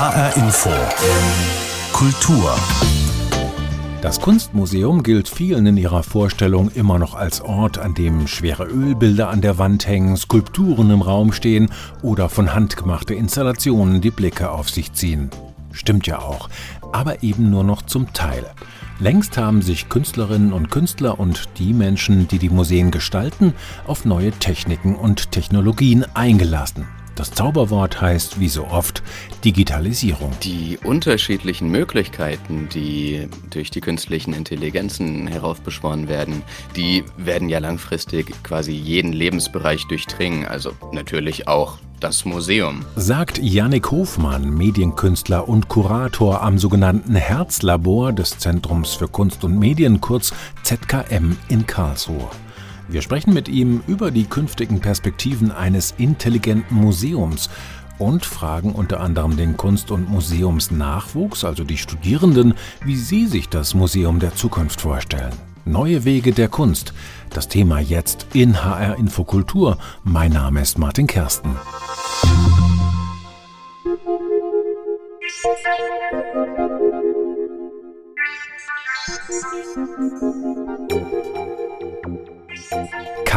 HR Info. Kultur. Das Kunstmuseum gilt vielen in ihrer Vorstellung immer noch als Ort, an dem schwere Ölbilder an der Wand hängen, Skulpturen im Raum stehen oder von Hand gemachte Installationen die Blicke auf sich ziehen. Stimmt ja auch, aber eben nur noch zum Teil. Längst haben sich Künstlerinnen und Künstler und die Menschen, die die Museen gestalten, auf neue Techniken und Technologien eingelassen. Das Zauberwort heißt, wie so oft, Digitalisierung. Die unterschiedlichen Möglichkeiten, die durch die künstlichen Intelligenzen heraufbeschworen werden, die werden ja langfristig quasi jeden Lebensbereich durchdringen. Also natürlich auch das Museum. Sagt Yannick Hofmann, Medienkünstler und Kurator am sogenannten Herzlabor des Zentrums für Kunst und Medien, kurz ZKM in Karlsruhe. Wir sprechen mit ihm über die künftigen Perspektiven eines intelligenten Museums und fragen unter anderem den Kunst- und Museumsnachwuchs, also die Studierenden, wie sie sich das Museum der Zukunft vorstellen. Neue Wege der Kunst. Das Thema jetzt in HR Infokultur. Mein Name ist Martin Kersten.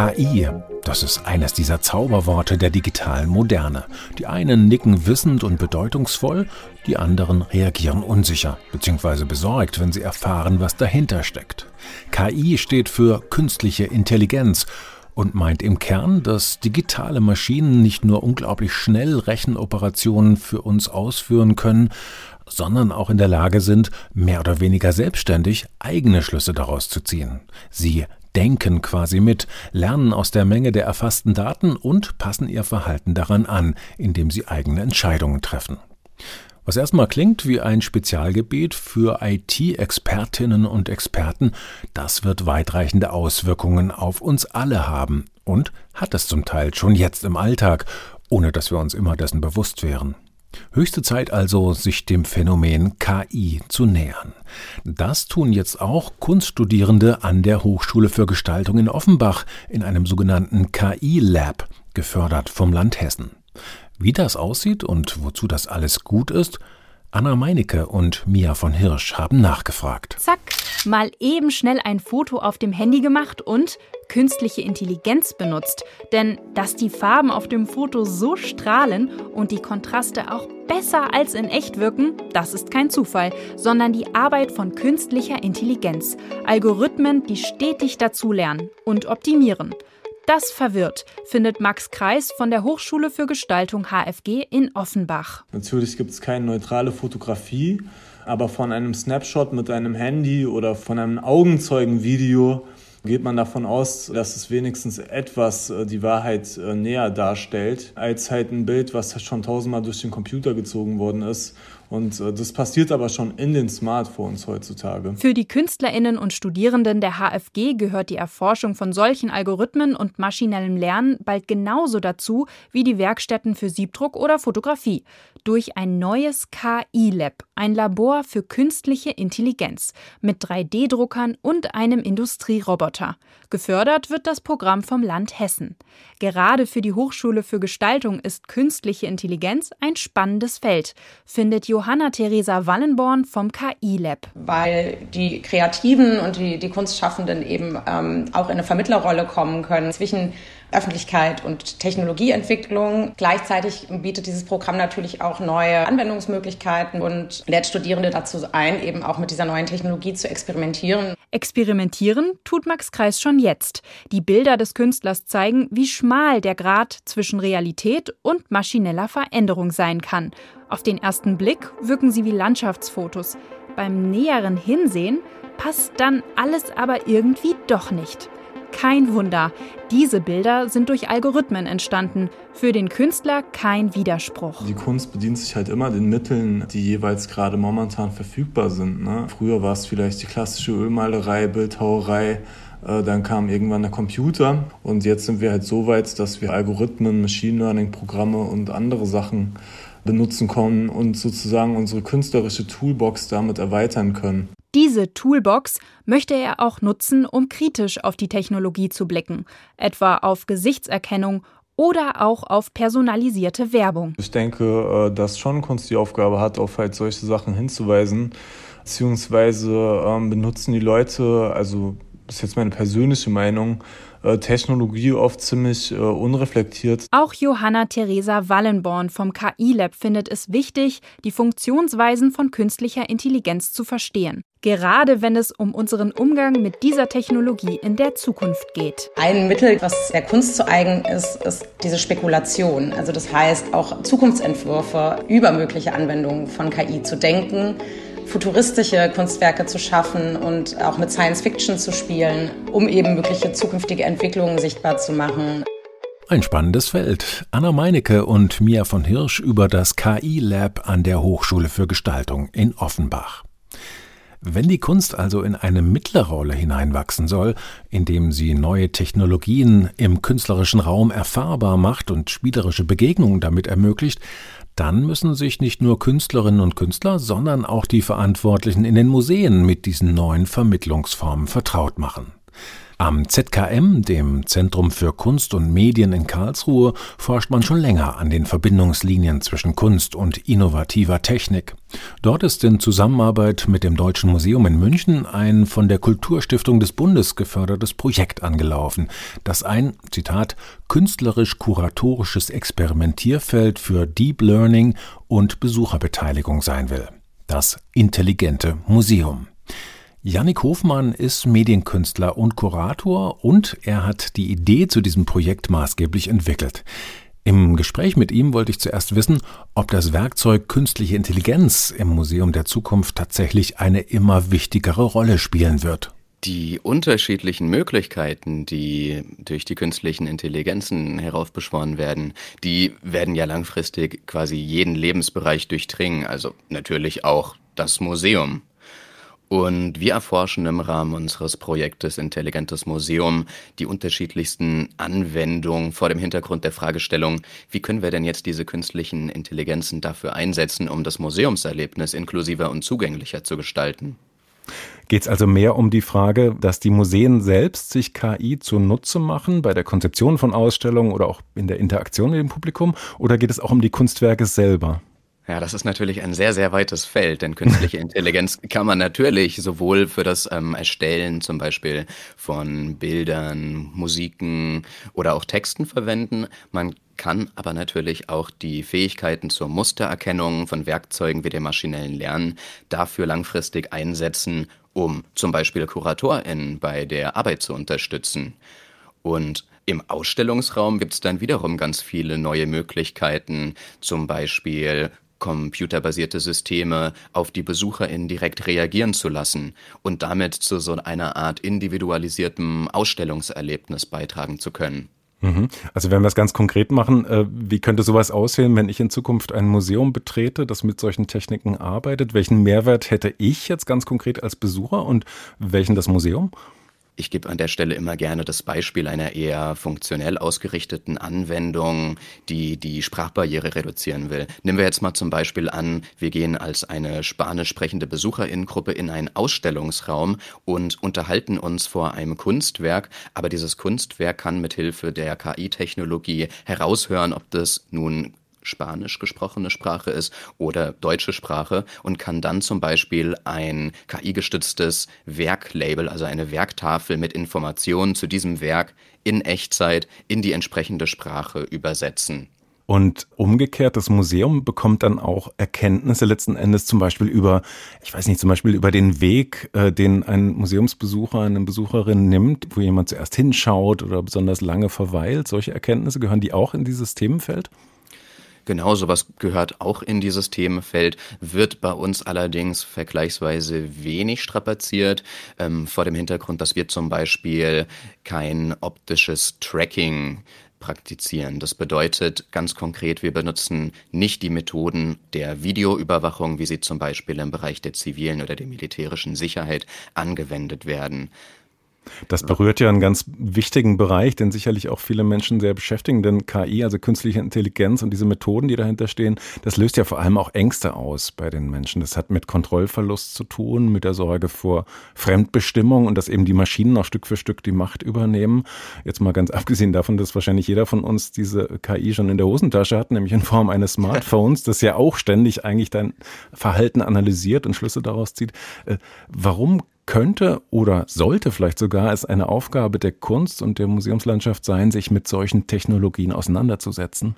KI, das ist eines dieser Zauberworte der digitalen Moderne. Die einen nicken wissend und bedeutungsvoll, die anderen reagieren unsicher bzw. besorgt, wenn sie erfahren, was dahinter steckt. KI steht für künstliche Intelligenz und meint im Kern, dass digitale Maschinen nicht nur unglaublich schnell Rechenoperationen für uns ausführen können, sondern auch in der Lage sind, mehr oder weniger selbstständig eigene Schlüsse daraus zu ziehen. Sie denken quasi mit, lernen aus der Menge der erfassten Daten und passen ihr Verhalten daran an, indem sie eigene Entscheidungen treffen. Was erstmal klingt wie ein Spezialgebiet für IT-Expertinnen und Experten, das wird weitreichende Auswirkungen auf uns alle haben und hat es zum Teil schon jetzt im Alltag, ohne dass wir uns immer dessen bewusst wären. Höchste Zeit also, sich dem Phänomen KI zu nähern. Das tun jetzt auch Kunststudierende an der Hochschule für Gestaltung in Offenbach in einem sogenannten KI-Lab, gefördert vom Land Hessen. Wie das aussieht und wozu das alles gut ist, Anna Meinecke und Mia von Hirsch haben nachgefragt. Zack, mal eben schnell ein Foto auf dem Handy gemacht und künstliche Intelligenz benutzt. Denn dass die Farben auf dem Foto so strahlen und die Kontraste auch besser als in echt wirken, das ist kein Zufall, sondern die Arbeit von künstlicher Intelligenz. Algorithmen, die stetig dazulernen und optimieren. Das verwirrt, findet Max Kreis von der Hochschule für Gestaltung HFG in Offenbach. Natürlich gibt es keine neutrale Fotografie, aber von einem Snapshot mit einem Handy oder von einem Augenzeugenvideo geht man davon aus, dass es wenigstens etwas äh, die Wahrheit äh, näher darstellt, als halt ein Bild, was schon tausendmal durch den Computer gezogen worden ist und äh, das passiert aber schon in den Smartphones heutzutage. Für die Künstlerinnen und Studierenden der HFG gehört die Erforschung von solchen Algorithmen und maschinellem Lernen bald genauso dazu wie die Werkstätten für Siebdruck oder Fotografie. Durch ein neues KI-Lab, ein Labor für künstliche Intelligenz mit 3D-Druckern und einem Industrieroboter. Gefördert wird das Programm vom Land Hessen. Gerade für die Hochschule für Gestaltung ist künstliche Intelligenz ein spannendes Feld, findet Johann Johanna Theresa Wallenborn vom KI-Lab. Weil die Kreativen und die, die Kunstschaffenden eben ähm, auch in eine Vermittlerrolle kommen können zwischen Öffentlichkeit und Technologieentwicklung. Gleichzeitig bietet dieses Programm natürlich auch neue Anwendungsmöglichkeiten und lädt Studierende dazu ein, eben auch mit dieser neuen Technologie zu experimentieren. Experimentieren tut Max Kreis schon jetzt. Die Bilder des Künstlers zeigen, wie schmal der Grad zwischen Realität und maschineller Veränderung sein kann. Auf den ersten Blick wirken sie wie Landschaftsfotos. Beim näheren Hinsehen passt dann alles aber irgendwie doch nicht. Kein Wunder, diese Bilder sind durch Algorithmen entstanden. Für den Künstler kein Widerspruch. Die Kunst bedient sich halt immer den Mitteln, die jeweils gerade momentan verfügbar sind. Ne? Früher war es vielleicht die klassische Ölmalerei, Bildhauerei, äh, dann kam irgendwann der Computer und jetzt sind wir halt so weit, dass wir Algorithmen, Machine Learning-Programme und andere Sachen benutzen können und sozusagen unsere künstlerische Toolbox damit erweitern können. Diese Toolbox möchte er auch nutzen, um kritisch auf die Technologie zu blicken, etwa auf Gesichtserkennung oder auch auf personalisierte Werbung. Ich denke, äh, dass schon Kunst die Aufgabe hat, auf halt solche Sachen hinzuweisen, beziehungsweise ähm, benutzen die Leute, also das ist jetzt meine persönliche Meinung, äh, Technologie oft ziemlich äh, unreflektiert. Auch Johanna Theresa Wallenborn vom KI-Lab findet es wichtig, die Funktionsweisen von künstlicher Intelligenz zu verstehen. Gerade wenn es um unseren Umgang mit dieser Technologie in der Zukunft geht. Ein Mittel, was der Kunst zu eigen ist, ist diese Spekulation. Also das heißt, auch Zukunftsentwürfe über mögliche Anwendungen von KI zu denken futuristische Kunstwerke zu schaffen und auch mit Science Fiction zu spielen, um eben mögliche zukünftige Entwicklungen sichtbar zu machen. Ein spannendes Feld. Anna Meinecke und Mia von Hirsch über das KI-Lab an der Hochschule für Gestaltung in Offenbach. Wenn die Kunst also in eine mittlere Rolle hineinwachsen soll, indem sie neue Technologien im künstlerischen Raum erfahrbar macht und spielerische Begegnungen damit ermöglicht, dann müssen sich nicht nur Künstlerinnen und Künstler, sondern auch die Verantwortlichen in den Museen mit diesen neuen Vermittlungsformen vertraut machen. Am ZKM, dem Zentrum für Kunst und Medien in Karlsruhe, forscht man schon länger an den Verbindungslinien zwischen Kunst und innovativer Technik. Dort ist in Zusammenarbeit mit dem Deutschen Museum in München ein von der Kulturstiftung des Bundes gefördertes Projekt angelaufen, das ein, Zitat, künstlerisch-kuratorisches Experimentierfeld für Deep Learning und Besucherbeteiligung sein will. Das intelligente Museum. Jannik Hofmann ist Medienkünstler und Kurator und er hat die Idee zu diesem Projekt maßgeblich entwickelt. Im Gespräch mit ihm wollte ich zuerst wissen, ob das Werkzeug künstliche Intelligenz im Museum der Zukunft tatsächlich eine immer wichtigere Rolle spielen wird. Die unterschiedlichen Möglichkeiten, die durch die künstlichen Intelligenzen heraufbeschworen werden, die werden ja langfristig quasi jeden Lebensbereich durchdringen, also natürlich auch das Museum. Und wir erforschen im Rahmen unseres Projektes Intelligentes Museum die unterschiedlichsten Anwendungen vor dem Hintergrund der Fragestellung, wie können wir denn jetzt diese künstlichen Intelligenzen dafür einsetzen, um das Museumserlebnis inklusiver und zugänglicher zu gestalten. Geht es also mehr um die Frage, dass die Museen selbst sich KI zunutze machen bei der Konzeption von Ausstellungen oder auch in der Interaktion mit dem Publikum? Oder geht es auch um die Kunstwerke selber? Ja, das ist natürlich ein sehr, sehr weites Feld, denn künstliche Intelligenz kann man natürlich sowohl für das ähm, Erstellen zum Beispiel von Bildern, Musiken oder auch Texten verwenden. Man kann aber natürlich auch die Fähigkeiten zur Mustererkennung von Werkzeugen wie dem maschinellen Lernen dafür langfristig einsetzen, um zum Beispiel KuratorInnen bei der Arbeit zu unterstützen. Und im Ausstellungsraum gibt es dann wiederum ganz viele neue Möglichkeiten, zum Beispiel computerbasierte Systeme auf die BesucherInnen direkt reagieren zu lassen und damit zu so einer Art individualisiertem Ausstellungserlebnis beitragen zu können. Mhm. Also wenn wir es ganz konkret machen, äh, wie könnte sowas aussehen, wenn ich in Zukunft ein Museum betrete, das mit solchen Techniken arbeitet? Welchen Mehrwert hätte ich jetzt ganz konkret als Besucher und welchen das Museum? Ich gebe an der Stelle immer gerne das Beispiel einer eher funktionell ausgerichteten Anwendung, die die Sprachbarriere reduzieren will. Nehmen wir jetzt mal zum Beispiel an, wir gehen als eine spanisch sprechende Besucherinnengruppe in einen Ausstellungsraum und unterhalten uns vor einem Kunstwerk, aber dieses Kunstwerk kann mithilfe der KI-Technologie heraushören, ob das nun Spanisch gesprochene Sprache ist oder deutsche Sprache und kann dann zum Beispiel ein KI-gestütztes Werklabel, also eine Werktafel mit Informationen zu diesem Werk in Echtzeit in die entsprechende Sprache übersetzen. Und umgekehrt, das Museum bekommt dann auch Erkenntnisse letzten Endes zum Beispiel über, ich weiß nicht, zum Beispiel über den Weg, äh, den ein Museumsbesucher, eine Besucherin nimmt, wo jemand zuerst hinschaut oder besonders lange verweilt. Solche Erkenntnisse gehören die auch in dieses Themenfeld? Genau, sowas gehört auch in dieses Themenfeld, wird bei uns allerdings vergleichsweise wenig strapaziert, ähm, vor dem Hintergrund, dass wir zum Beispiel kein optisches Tracking praktizieren. Das bedeutet ganz konkret, wir benutzen nicht die Methoden der Videoüberwachung, wie sie zum Beispiel im Bereich der zivilen oder der militärischen Sicherheit angewendet werden. Das berührt ja einen ganz wichtigen Bereich, den sicherlich auch viele Menschen sehr beschäftigen, denn KI, also künstliche Intelligenz und diese Methoden, die dahinter stehen, das löst ja vor allem auch Ängste aus bei den Menschen. Das hat mit Kontrollverlust zu tun, mit der Sorge vor Fremdbestimmung und dass eben die Maschinen auch Stück für Stück die Macht übernehmen. Jetzt mal ganz abgesehen davon, dass wahrscheinlich jeder von uns diese KI schon in der Hosentasche hat, nämlich in Form eines Smartphones, das ja auch ständig eigentlich dein Verhalten analysiert und Schlüsse daraus zieht. Äh, warum könnte oder sollte vielleicht sogar es eine Aufgabe der Kunst und der Museumslandschaft sein, sich mit solchen Technologien auseinanderzusetzen?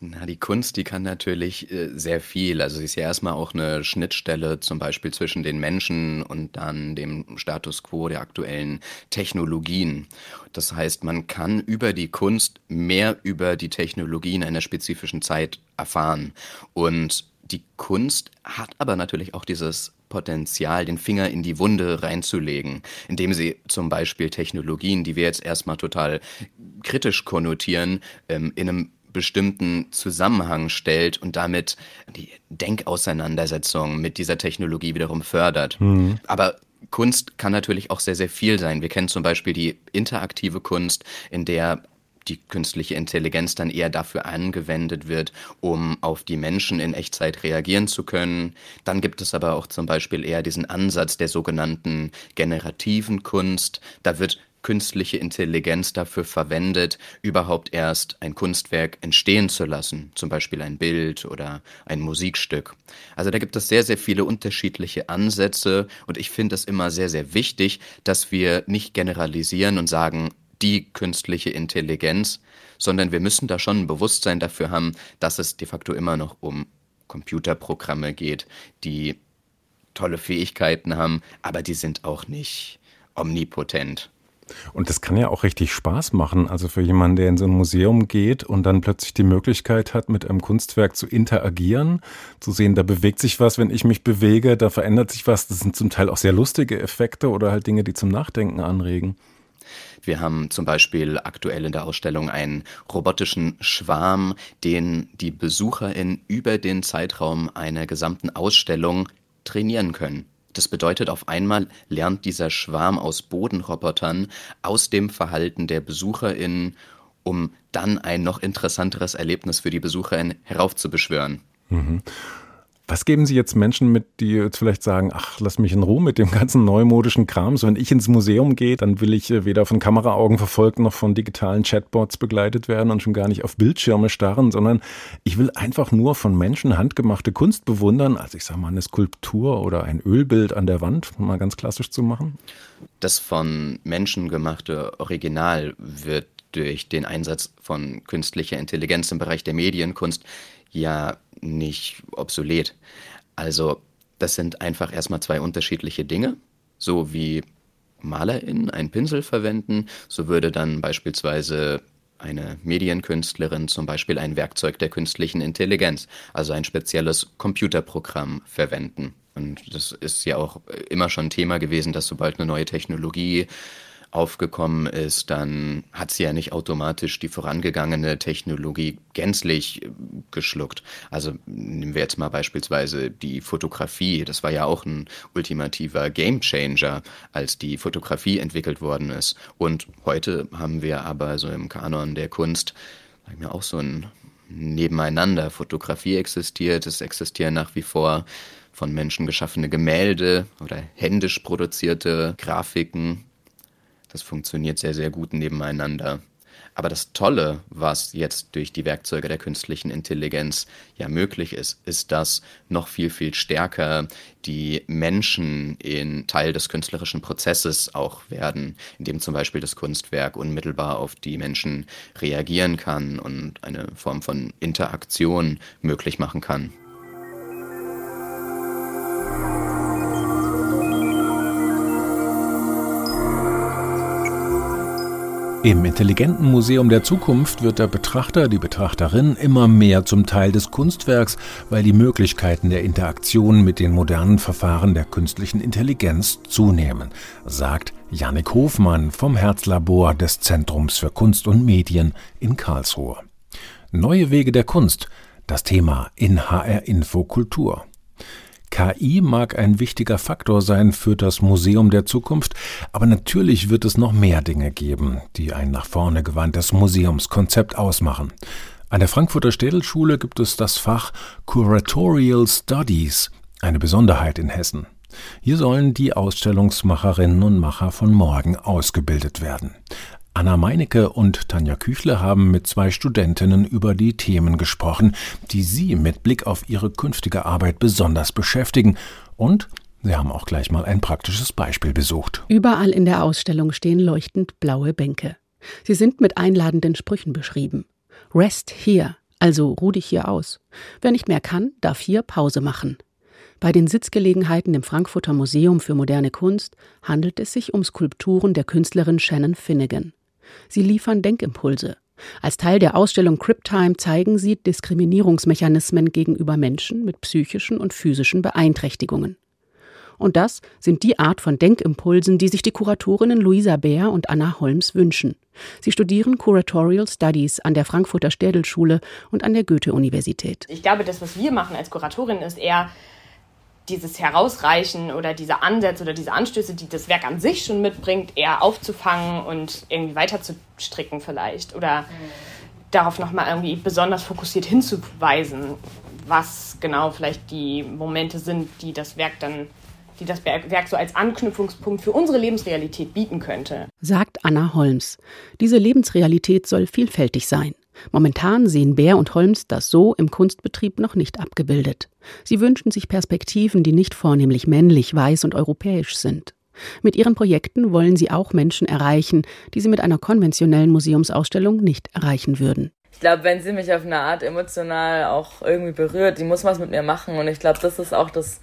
Na, die Kunst, die kann natürlich äh, sehr viel. Also sie ist ja erstmal auch eine Schnittstelle zum Beispiel zwischen den Menschen und dann dem Status quo der aktuellen Technologien. Das heißt, man kann über die Kunst mehr über die Technologien einer spezifischen Zeit erfahren. Und die Kunst hat aber natürlich auch dieses Potenzial, den Finger in die Wunde reinzulegen, indem sie zum Beispiel Technologien, die wir jetzt erstmal total kritisch konnotieren, ähm, in einem bestimmten Zusammenhang stellt und damit die Denkauseinandersetzung mit dieser Technologie wiederum fördert. Mhm. Aber Kunst kann natürlich auch sehr, sehr viel sein. Wir kennen zum Beispiel die interaktive Kunst, in der die künstliche Intelligenz dann eher dafür angewendet wird, um auf die Menschen in Echtzeit reagieren zu können. Dann gibt es aber auch zum Beispiel eher diesen Ansatz der sogenannten generativen Kunst. Da wird künstliche Intelligenz dafür verwendet, überhaupt erst ein Kunstwerk entstehen zu lassen, zum Beispiel ein Bild oder ein Musikstück. Also da gibt es sehr, sehr viele unterschiedliche Ansätze und ich finde es immer sehr, sehr wichtig, dass wir nicht generalisieren und sagen, die künstliche Intelligenz, sondern wir müssen da schon ein Bewusstsein dafür haben, dass es de facto immer noch um Computerprogramme geht, die tolle Fähigkeiten haben, aber die sind auch nicht omnipotent. Und das kann ja auch richtig Spaß machen. Also für jemanden, der in so ein Museum geht und dann plötzlich die Möglichkeit hat, mit einem Kunstwerk zu interagieren, zu sehen, da bewegt sich was, wenn ich mich bewege, da verändert sich was. Das sind zum Teil auch sehr lustige Effekte oder halt Dinge, die zum Nachdenken anregen. Wir haben zum Beispiel aktuell in der Ausstellung einen robotischen Schwarm, den die BesucherInnen über den Zeitraum einer gesamten Ausstellung trainieren können. Das bedeutet, auf einmal lernt dieser Schwarm aus Bodenrobotern aus dem Verhalten der BesucherInnen, um dann ein noch interessanteres Erlebnis für die BesucherInnen heraufzubeschwören. Mhm. Was geben Sie jetzt Menschen mit, die jetzt vielleicht sagen, ach, lass mich in Ruhe mit dem ganzen neumodischen Kram. So, wenn ich ins Museum gehe, dann will ich äh, weder von Kameraaugen verfolgt noch von digitalen Chatbots begleitet werden und schon gar nicht auf Bildschirme starren, sondern ich will einfach nur von Menschen handgemachte Kunst bewundern. Also ich sage mal eine Skulptur oder ein Ölbild an der Wand, um mal ganz klassisch zu machen. Das von Menschen gemachte Original wird durch den Einsatz von künstlicher Intelligenz im Bereich der Medienkunst ja nicht obsolet. Also das sind einfach erstmal zwei unterschiedliche Dinge, so wie MalerInnen einen Pinsel verwenden, so würde dann beispielsweise eine Medienkünstlerin zum Beispiel ein Werkzeug der künstlichen Intelligenz, also ein spezielles Computerprogramm verwenden. Und das ist ja auch immer schon Thema gewesen, dass sobald eine neue Technologie aufgekommen ist, dann hat sie ja nicht automatisch die vorangegangene Technologie gänzlich äh, geschluckt. Also nehmen wir jetzt mal beispielsweise die Fotografie. Das war ja auch ein ultimativer Gamechanger, als die Fotografie entwickelt worden ist. Und heute haben wir aber so im Kanon der Kunst wir auch so ein Nebeneinander. Fotografie existiert, es existieren nach wie vor von Menschen geschaffene Gemälde oder händisch produzierte Grafiken das funktioniert sehr, sehr gut nebeneinander. Aber das Tolle, was jetzt durch die Werkzeuge der künstlichen Intelligenz ja möglich ist, ist, dass noch viel, viel stärker die Menschen in Teil des künstlerischen Prozesses auch werden, indem zum Beispiel das Kunstwerk unmittelbar auf die Menschen reagieren kann und eine Form von Interaktion möglich machen kann. Im intelligenten Museum der Zukunft wird der Betrachter, die Betrachterin immer mehr zum Teil des Kunstwerks, weil die Möglichkeiten der Interaktion mit den modernen Verfahren der künstlichen Intelligenz zunehmen, sagt Jannik Hofmann vom Herzlabor des Zentrums für Kunst und Medien in Karlsruhe. Neue Wege der Kunst, das Thema in HR Info Kultur. KI mag ein wichtiger Faktor sein für das Museum der Zukunft, aber natürlich wird es noch mehr Dinge geben, die ein nach vorne gewandtes Museumskonzept ausmachen. An der Frankfurter Städelschule gibt es das Fach Curatorial Studies, eine Besonderheit in Hessen. Hier sollen die Ausstellungsmacherinnen und Macher von morgen ausgebildet werden. Anna Meinecke und Tanja Küchle haben mit zwei Studentinnen über die Themen gesprochen, die sie mit Blick auf ihre künftige Arbeit besonders beschäftigen. Und sie haben auch gleich mal ein praktisches Beispiel besucht. Überall in der Ausstellung stehen leuchtend blaue Bänke. Sie sind mit einladenden Sprüchen beschrieben. Rest here, also ruh dich hier aus. Wer nicht mehr kann, darf hier Pause machen. Bei den Sitzgelegenheiten im Frankfurter Museum für moderne Kunst handelt es sich um Skulpturen der Künstlerin Shannon Finnegan. Sie liefern Denkimpulse. Als Teil der Ausstellung Cryptime zeigen sie Diskriminierungsmechanismen gegenüber Menschen mit psychischen und physischen Beeinträchtigungen. Und das sind die Art von Denkimpulsen, die sich die Kuratorinnen Luisa Bär und Anna Holmes wünschen. Sie studieren Curatorial Studies an der Frankfurter Städelschule und an der Goethe-Universität. Ich glaube, das, was wir machen als Kuratorin, ist eher dieses Herausreichen oder diese Ansätze oder diese Anstöße, die das Werk an sich schon mitbringt, eher aufzufangen und irgendwie weiterzustricken vielleicht oder mhm. darauf nochmal irgendwie besonders fokussiert hinzuweisen, was genau vielleicht die Momente sind, die das Werk dann die das Werk so als Anknüpfungspunkt für unsere Lebensrealität bieten könnte. Sagt Anna Holmes. Diese Lebensrealität soll vielfältig sein. Momentan sehen Bär und Holmes das so im Kunstbetrieb noch nicht abgebildet. Sie wünschen sich Perspektiven, die nicht vornehmlich männlich, weiß und europäisch sind. Mit ihren Projekten wollen sie auch Menschen erreichen, die sie mit einer konventionellen Museumsausstellung nicht erreichen würden. Ich glaube, wenn sie mich auf eine Art emotional auch irgendwie berührt, die muss was mit mir machen. Und ich glaube, das ist auch das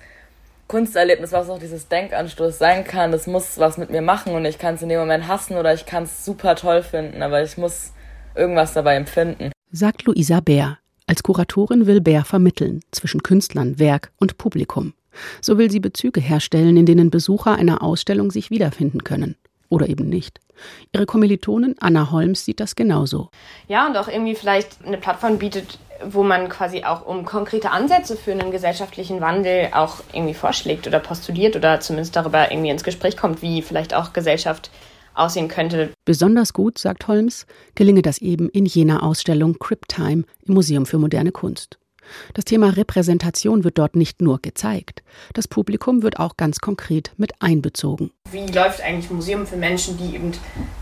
Kunsterlebnis, was auch dieses Denkanstoß sein kann. Das muss was mit mir machen und ich kann es in dem Moment hassen oder ich kann es super toll finden, aber ich muss irgendwas dabei empfinden. Sagt Luisa Bär. Als Kuratorin will Bär vermitteln zwischen Künstlern, Werk und Publikum. So will sie Bezüge herstellen, in denen Besucher einer Ausstellung sich wiederfinden können. Oder eben nicht. Ihre Kommilitonin Anna Holmes sieht das genauso. Ja, und auch irgendwie vielleicht eine Plattform bietet, wo man quasi auch um konkrete Ansätze für einen gesellschaftlichen Wandel auch irgendwie vorschlägt oder postuliert oder zumindest darüber irgendwie ins Gespräch kommt, wie vielleicht auch Gesellschaft aussehen könnte. Besonders gut, sagt Holmes, gelinge das eben in jener Ausstellung Cryptime im Museum für moderne Kunst. Das Thema Repräsentation wird dort nicht nur gezeigt, das Publikum wird auch ganz konkret mit einbezogen. Wie läuft eigentlich ein Museum für Menschen, die eben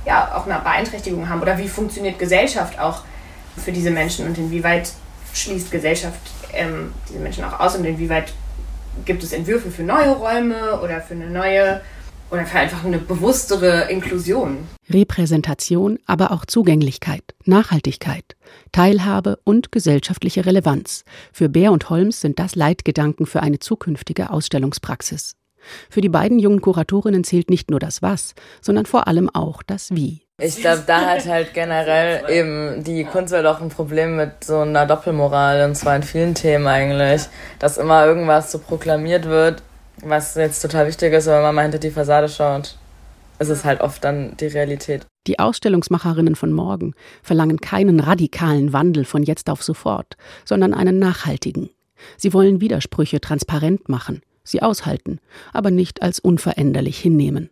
ja auch eine Beeinträchtigung haben? Oder wie funktioniert Gesellschaft auch für diese Menschen und inwieweit schließt Gesellschaft ähm, diese Menschen auch aus und inwieweit gibt es Entwürfe für neue Räume oder für eine neue oder für einfach eine bewusstere Inklusion. Repräsentation, aber auch Zugänglichkeit, Nachhaltigkeit, Teilhabe und gesellschaftliche Relevanz. Für Bär und Holmes sind das Leitgedanken für eine zukünftige Ausstellungspraxis. Für die beiden jungen Kuratorinnen zählt nicht nur das Was, sondern vor allem auch das Wie. Ich glaube, da hat halt generell eben die Kunstwelt auch ein Problem mit so einer Doppelmoral, und zwar in vielen Themen eigentlich, dass immer irgendwas so proklamiert wird, was jetzt total wichtig ist, wenn man mal hinter die Fassade schaut, ist es halt oft dann die Realität. Die Ausstellungsmacherinnen von morgen verlangen keinen radikalen Wandel von jetzt auf sofort, sondern einen nachhaltigen. Sie wollen Widersprüche transparent machen, sie aushalten, aber nicht als unveränderlich hinnehmen.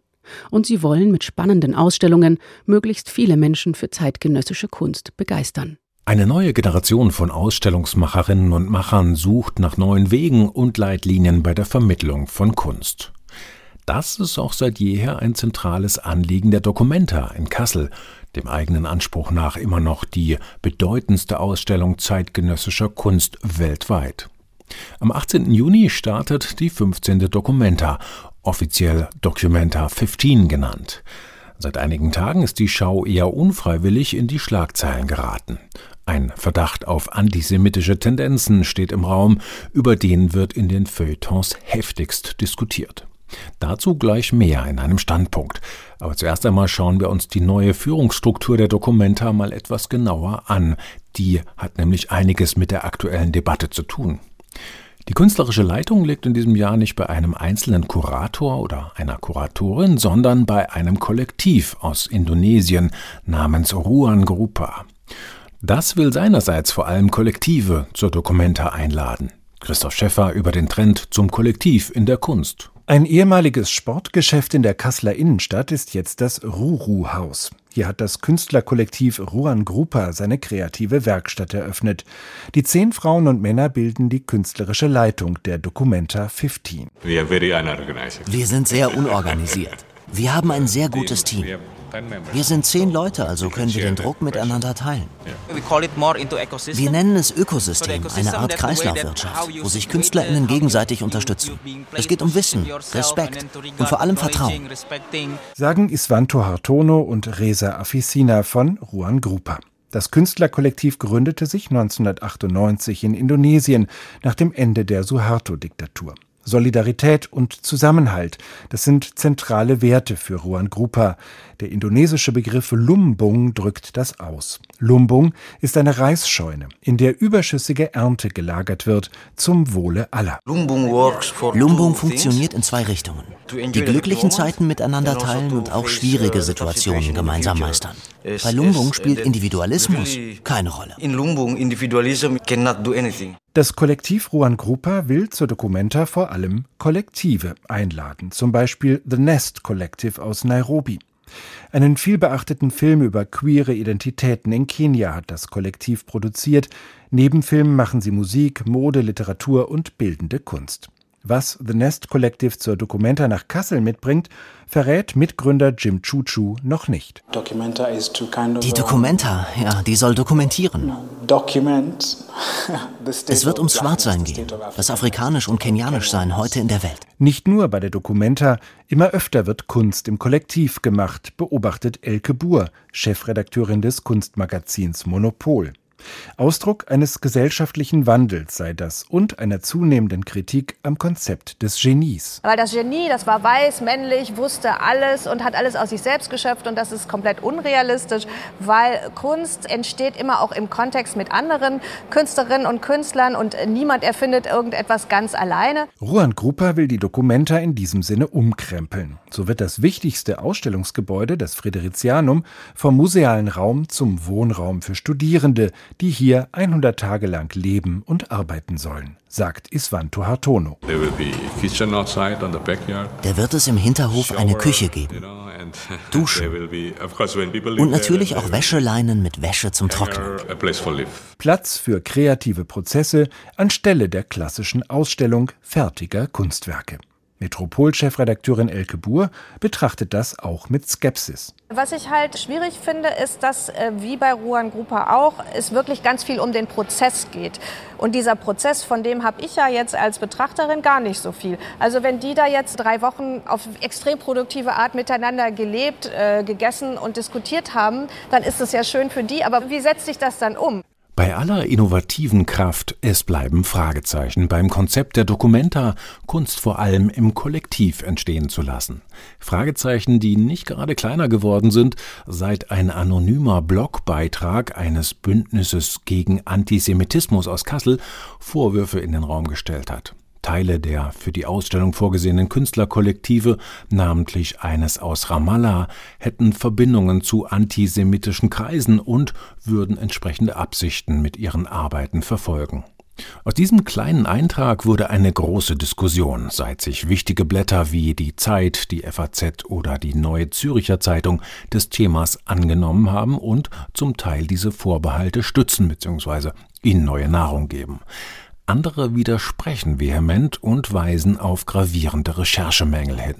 Und sie wollen mit spannenden Ausstellungen möglichst viele Menschen für zeitgenössische Kunst begeistern. Eine neue Generation von Ausstellungsmacherinnen und Machern sucht nach neuen Wegen und Leitlinien bei der Vermittlung von Kunst. Das ist auch seit jeher ein zentrales Anliegen der Documenta in Kassel, dem eigenen Anspruch nach immer noch die bedeutendste Ausstellung zeitgenössischer Kunst weltweit. Am 18. Juni startet die 15. Documenta, offiziell Documenta 15 genannt. Seit einigen Tagen ist die Schau eher unfreiwillig in die Schlagzeilen geraten. Ein Verdacht auf antisemitische Tendenzen steht im Raum, über den wird in den Feuilletons heftigst diskutiert. Dazu gleich mehr in einem Standpunkt. Aber zuerst einmal schauen wir uns die neue Führungsstruktur der Dokumenta mal etwas genauer an. Die hat nämlich einiges mit der aktuellen Debatte zu tun. Die künstlerische Leitung liegt in diesem Jahr nicht bei einem einzelnen Kurator oder einer Kuratorin, sondern bei einem Kollektiv aus Indonesien namens Ruan Grupa. Das will seinerseits vor allem Kollektive zur Dokumenta einladen. Christoph Schäffer über den Trend zum Kollektiv in der Kunst. Ein ehemaliges Sportgeschäft in der Kasseler Innenstadt ist jetzt das Ruru-Haus. Hier hat das Künstlerkollektiv Ruan Grupa seine kreative Werkstatt eröffnet. Die zehn Frauen und Männer bilden die künstlerische Leitung der Documenta 15. Wir sind sehr unorganisiert. Wir haben ein sehr gutes Team. Wir sind zehn Leute, also können wir den Druck miteinander teilen. Wir nennen es Ökosystem, eine Art Kreislaufwirtschaft, wo sich KünstlerInnen gegenseitig unterstützen. Es geht um Wissen, Respekt und vor allem Vertrauen. Sagen Isvanto Hartono und Reza Afisina von Ruan Grupa. Das Künstlerkollektiv gründete sich 1998 in Indonesien nach dem Ende der Suharto-Diktatur. Solidarität und Zusammenhalt, das sind zentrale Werte für Ruan Grupa. Der indonesische Begriff Lumbung drückt das aus. Lumbung ist eine Reisscheune, in der überschüssige Ernte gelagert wird, zum Wohle aller. Lumbung funktioniert in zwei Richtungen. Die glücklichen Zeiten miteinander teilen und auch schwierige Situationen gemeinsam meistern. Bei Lumbung spielt Individualismus keine Rolle. In Lumbung, Individualism cannot do anything. Das Kollektiv Ruan Grupa will zur Documenta vor allem Kollektive einladen, zum Beispiel The Nest Collective aus Nairobi. Einen vielbeachteten Film über queere Identitäten in Kenia hat das Kollektiv produziert. Neben Filmen machen sie Musik, Mode, Literatur und bildende Kunst. Was The Nest Collective zur Documenta nach Kassel mitbringt, verrät Mitgründer Jim Chuchu noch nicht. Die Documenta, ja, die soll dokumentieren. es wird ums Schwarzsein gehen, das Afrikanisch und Kenianisch sein heute in der Welt. Nicht nur bei der Documenta, immer öfter wird Kunst im Kollektiv gemacht, beobachtet Elke Buhr, Chefredakteurin des Kunstmagazins Monopol. Ausdruck eines gesellschaftlichen Wandels sei das und einer zunehmenden Kritik am Konzept des Genies. Weil das Genie, das war weiß, männlich, wusste alles und hat alles aus sich selbst geschöpft und das ist komplett unrealistisch, weil Kunst entsteht immer auch im Kontext mit anderen Künstlerinnen und Künstlern und niemand erfindet irgendetwas ganz alleine. Ruan Grupa will die Dokumenta in diesem Sinne umkrempeln. So wird das wichtigste Ausstellungsgebäude, das Friderizianum, vom musealen Raum zum Wohnraum für Studierende, die hier 100 Tage lang leben und arbeiten sollen, sagt Isvanto Hartono. Da wird es im Hinterhof eine Küche geben, Duschen und natürlich auch Wäscheleinen mit Wäsche zum Trocknen. Platz für kreative Prozesse anstelle der klassischen Ausstellung fertiger Kunstwerke. Metropol-Chefredakteurin Elke Buhr betrachtet das auch mit Skepsis. Was ich halt schwierig finde, ist, dass äh, wie bei Ruan Grupa auch, es wirklich ganz viel um den Prozess geht. Und dieser Prozess, von dem habe ich ja jetzt als Betrachterin gar nicht so viel. Also wenn die da jetzt drei Wochen auf extrem produktive Art miteinander gelebt, äh, gegessen und diskutiert haben, dann ist es ja schön für die. Aber wie setzt sich das dann um? Bei aller innovativen Kraft, es bleiben Fragezeichen beim Konzept der Documenta, Kunst vor allem im Kollektiv entstehen zu lassen. Fragezeichen, die nicht gerade kleiner geworden sind, seit ein anonymer Blogbeitrag eines Bündnisses gegen Antisemitismus aus Kassel Vorwürfe in den Raum gestellt hat. Teile der für die Ausstellung vorgesehenen Künstlerkollektive, namentlich eines aus Ramallah, hätten Verbindungen zu antisemitischen Kreisen und würden entsprechende Absichten mit ihren Arbeiten verfolgen. Aus diesem kleinen Eintrag wurde eine große Diskussion, seit sich wichtige Blätter wie die Zeit, die FAZ oder die Neue Züricher Zeitung des Themas angenommen haben und zum Teil diese Vorbehalte stützen bzw. ihnen neue Nahrung geben. Andere widersprechen vehement und weisen auf gravierende Recherchemängel hin.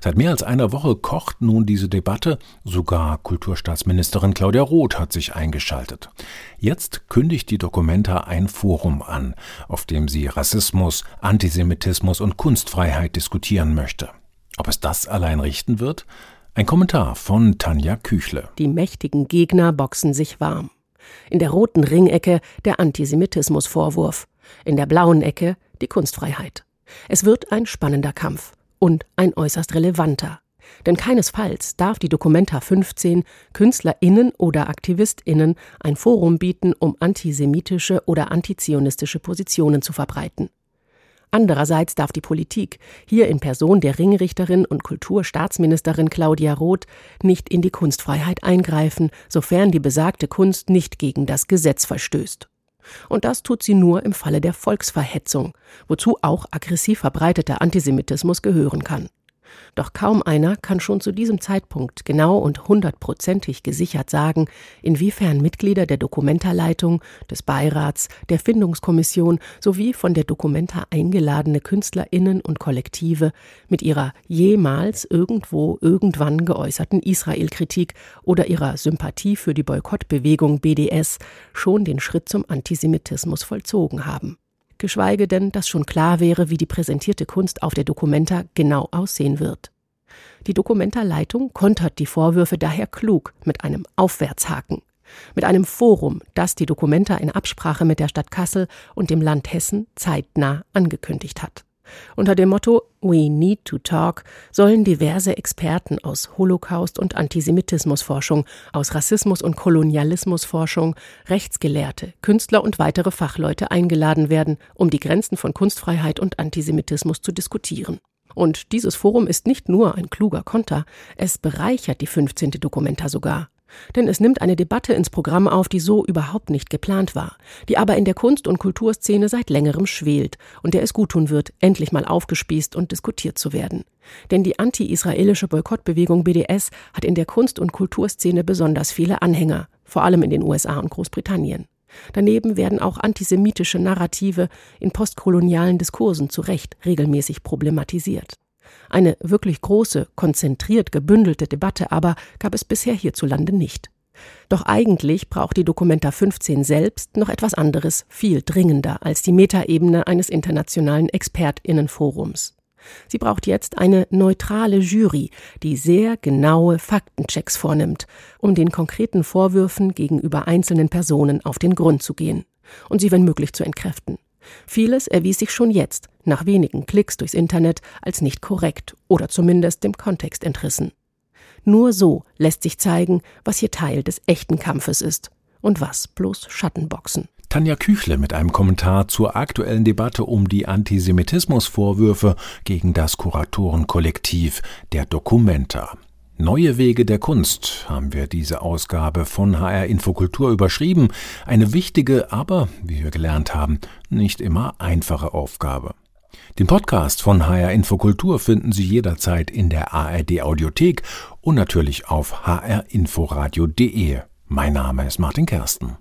Seit mehr als einer Woche kocht nun diese Debatte, sogar Kulturstaatsministerin Claudia Roth hat sich eingeschaltet. Jetzt kündigt die Documenta ein Forum an, auf dem sie Rassismus, Antisemitismus und Kunstfreiheit diskutieren möchte. Ob es das allein richten wird? Ein Kommentar von Tanja Küchle. Die mächtigen Gegner boxen sich warm. In der roten Ringecke der Antisemitismusvorwurf in der blauen Ecke die Kunstfreiheit. Es wird ein spannender Kampf und ein äußerst relevanter. Denn keinesfalls darf die Documenta 15 KünstlerInnen oder AktivistInnen ein Forum bieten, um antisemitische oder antizionistische Positionen zu verbreiten. Andererseits darf die Politik, hier in Person der Ringrichterin und Kulturstaatsministerin Claudia Roth, nicht in die Kunstfreiheit eingreifen, sofern die besagte Kunst nicht gegen das Gesetz verstößt. Und das tut sie nur im Falle der Volksverhetzung, wozu auch aggressiv verbreiteter Antisemitismus gehören kann. Doch kaum einer kann schon zu diesem Zeitpunkt genau und hundertprozentig gesichert sagen, inwiefern Mitglieder der Dokumentarleitung, des Beirats, der Findungskommission sowie von der Dokumenta eingeladene KünstlerInnen und Kollektive mit ihrer jemals irgendwo irgendwann geäußerten Israel-Kritik oder ihrer Sympathie für die Boykottbewegung BDS schon den Schritt zum Antisemitismus vollzogen haben geschweige denn, dass schon klar wäre, wie die präsentierte Kunst auf der Documenta genau aussehen wird. Die Documenta-Leitung kontert die Vorwürfe daher klug mit einem Aufwärtshaken, mit einem Forum, das die Documenta in Absprache mit der Stadt Kassel und dem Land Hessen zeitnah angekündigt hat. Unter dem Motto We Need to Talk sollen diverse Experten aus Holocaust- und Antisemitismusforschung, aus Rassismus- und Kolonialismusforschung, Rechtsgelehrte, Künstler und weitere Fachleute eingeladen werden, um die Grenzen von Kunstfreiheit und Antisemitismus zu diskutieren. Und dieses Forum ist nicht nur ein kluger Konter, es bereichert die 15. Dokumenta sogar. Denn es nimmt eine Debatte ins Programm auf, die so überhaupt nicht geplant war, die aber in der Kunst- und Kulturszene seit längerem schwelt und der es guttun wird, endlich mal aufgespießt und diskutiert zu werden. Denn die anti-israelische Boykottbewegung BDS hat in der Kunst- und Kulturszene besonders viele Anhänger, vor allem in den USA und Großbritannien. Daneben werden auch antisemitische Narrative in postkolonialen Diskursen zu Recht regelmäßig problematisiert. Eine wirklich große, konzentriert gebündelte Debatte aber gab es bisher hierzulande nicht. Doch eigentlich braucht die Dokumenta 15 selbst noch etwas anderes, viel dringender als die Metaebene eines internationalen Expertinnenforums. Sie braucht jetzt eine neutrale Jury, die sehr genaue Faktenchecks vornimmt, um den konkreten Vorwürfen gegenüber einzelnen Personen auf den Grund zu gehen und sie wenn möglich zu entkräften. Vieles erwies sich schon jetzt, nach wenigen Klicks durchs Internet, als nicht korrekt oder zumindest dem Kontext entrissen. Nur so lässt sich zeigen, was hier Teil des echten Kampfes ist und was bloß Schattenboxen. Tanja Küchle mit einem Kommentar zur aktuellen Debatte um die Antisemitismusvorwürfe gegen das Kuratorenkollektiv der Documenta. Neue Wege der Kunst haben wir diese Ausgabe von HR Infokultur überschrieben. Eine wichtige, aber, wie wir gelernt haben, nicht immer einfache Aufgabe. Den Podcast von HR Infokultur finden Sie jederzeit in der ARD Audiothek und natürlich auf hrinforadio.de. Mein Name ist Martin Kersten.